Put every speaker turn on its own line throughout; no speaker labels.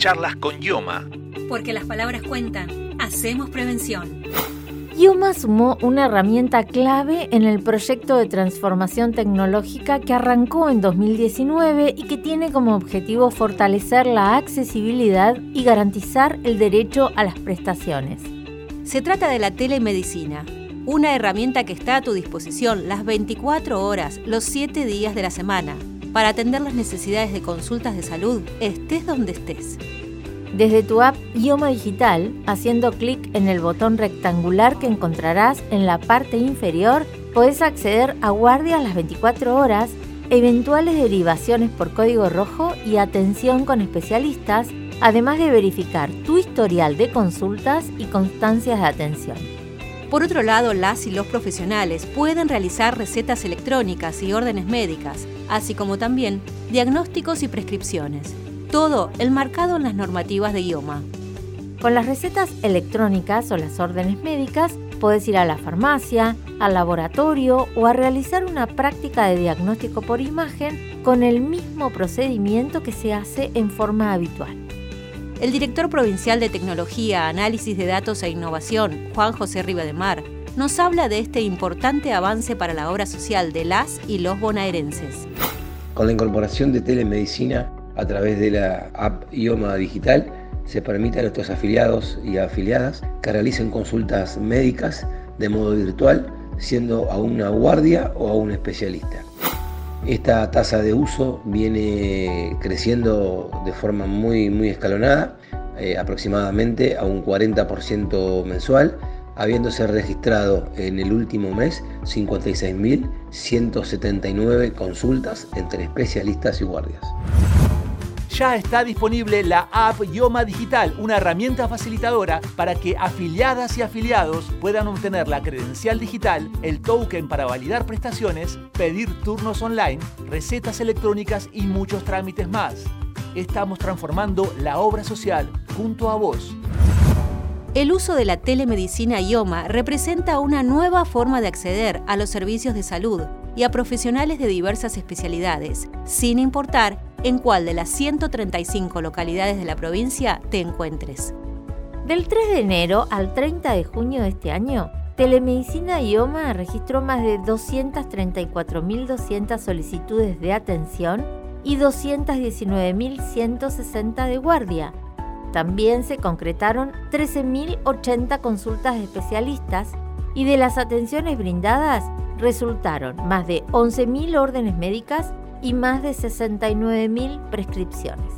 Charlas con Yoma.
Porque las palabras cuentan. Hacemos prevención.
Yoma sumó una herramienta clave en el proyecto de transformación tecnológica que arrancó en 2019 y que tiene como objetivo fortalecer la accesibilidad y garantizar el derecho a las prestaciones.
Se trata de la telemedicina, una herramienta que está a tu disposición las 24 horas, los 7 días de la semana, para atender las necesidades de consultas de salud, estés donde estés.
Desde tu app Ioma Digital, haciendo clic en el botón rectangular que encontrarás en la parte inferior, puedes acceder a guardias las 24 horas, eventuales derivaciones por código rojo y atención con especialistas, además de verificar tu historial de consultas y constancias de atención.
Por otro lado, las y los profesionales pueden realizar recetas electrónicas y órdenes médicas, así como también diagnósticos y prescripciones. Todo enmarcado en las normativas de IOMA.
Con las recetas electrónicas o las órdenes médicas, puedes ir a la farmacia, al laboratorio o a realizar una práctica de diagnóstico por imagen con el mismo procedimiento que se hace en forma habitual.
El director provincial de Tecnología, Análisis de Datos e Innovación, Juan José Rivademar, nos habla de este importante avance para la obra social de las y los bonaerenses.
Con la incorporación de telemedicina a través de la app IOMA Digital, se permite a nuestros afiliados y afiliadas que realicen consultas médicas de modo virtual, siendo a una guardia o a un especialista. Esta tasa de uso viene creciendo de forma muy, muy escalonada, eh, aproximadamente a un 40% mensual, habiéndose registrado en el último mes 56.179 consultas entre especialistas y guardias
ya está disponible la app Yoma Digital, una herramienta facilitadora para que afiliadas y afiliados puedan obtener la credencial digital, el token para validar prestaciones, pedir turnos online, recetas electrónicas y muchos trámites más. Estamos transformando la obra social junto a vos.
El uso de la telemedicina IOMA representa una nueva forma de acceder a los servicios de salud y a profesionales de diversas especialidades, sin importar en cuál de las 135 localidades de la provincia te encuentres.
Del 3 de enero al 30 de junio de este año, Telemedicina IOMA registró más de 234.200 solicitudes de atención y 219.160 de guardia. También se concretaron 13.080 consultas de especialistas y de las atenciones brindadas resultaron más de 11.000 órdenes médicas y más de 69.000 prescripciones.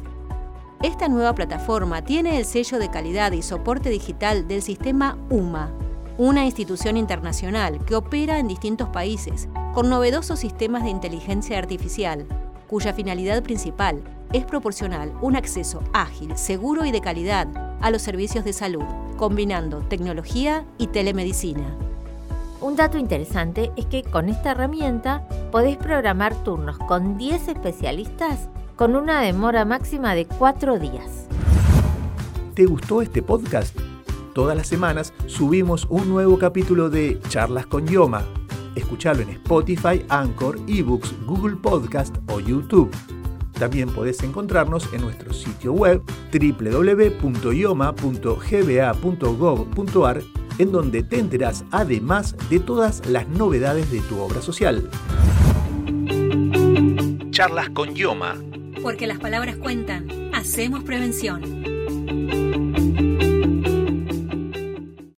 Esta nueva plataforma tiene el sello de calidad y soporte digital del sistema UMA, una institución internacional que opera en distintos países con novedosos sistemas de inteligencia artificial, cuya finalidad principal es proporcionar un acceso ágil, seguro y de calidad a los servicios de salud, combinando tecnología y telemedicina.
Un dato interesante es que con esta herramienta podés programar turnos con 10 especialistas con una demora máxima de 4 días.
¿Te gustó este podcast? Todas las semanas subimos un nuevo capítulo de Charlas con Yoma. Escuchalo en Spotify, Anchor, eBooks, Google Podcast o YouTube. También podés encontrarnos en nuestro sitio web www.ioma.gba.gov.ar en donde te enterás además de todas las novedades de tu obra social
charlas con Porque las palabras cuentan. Hacemos prevención.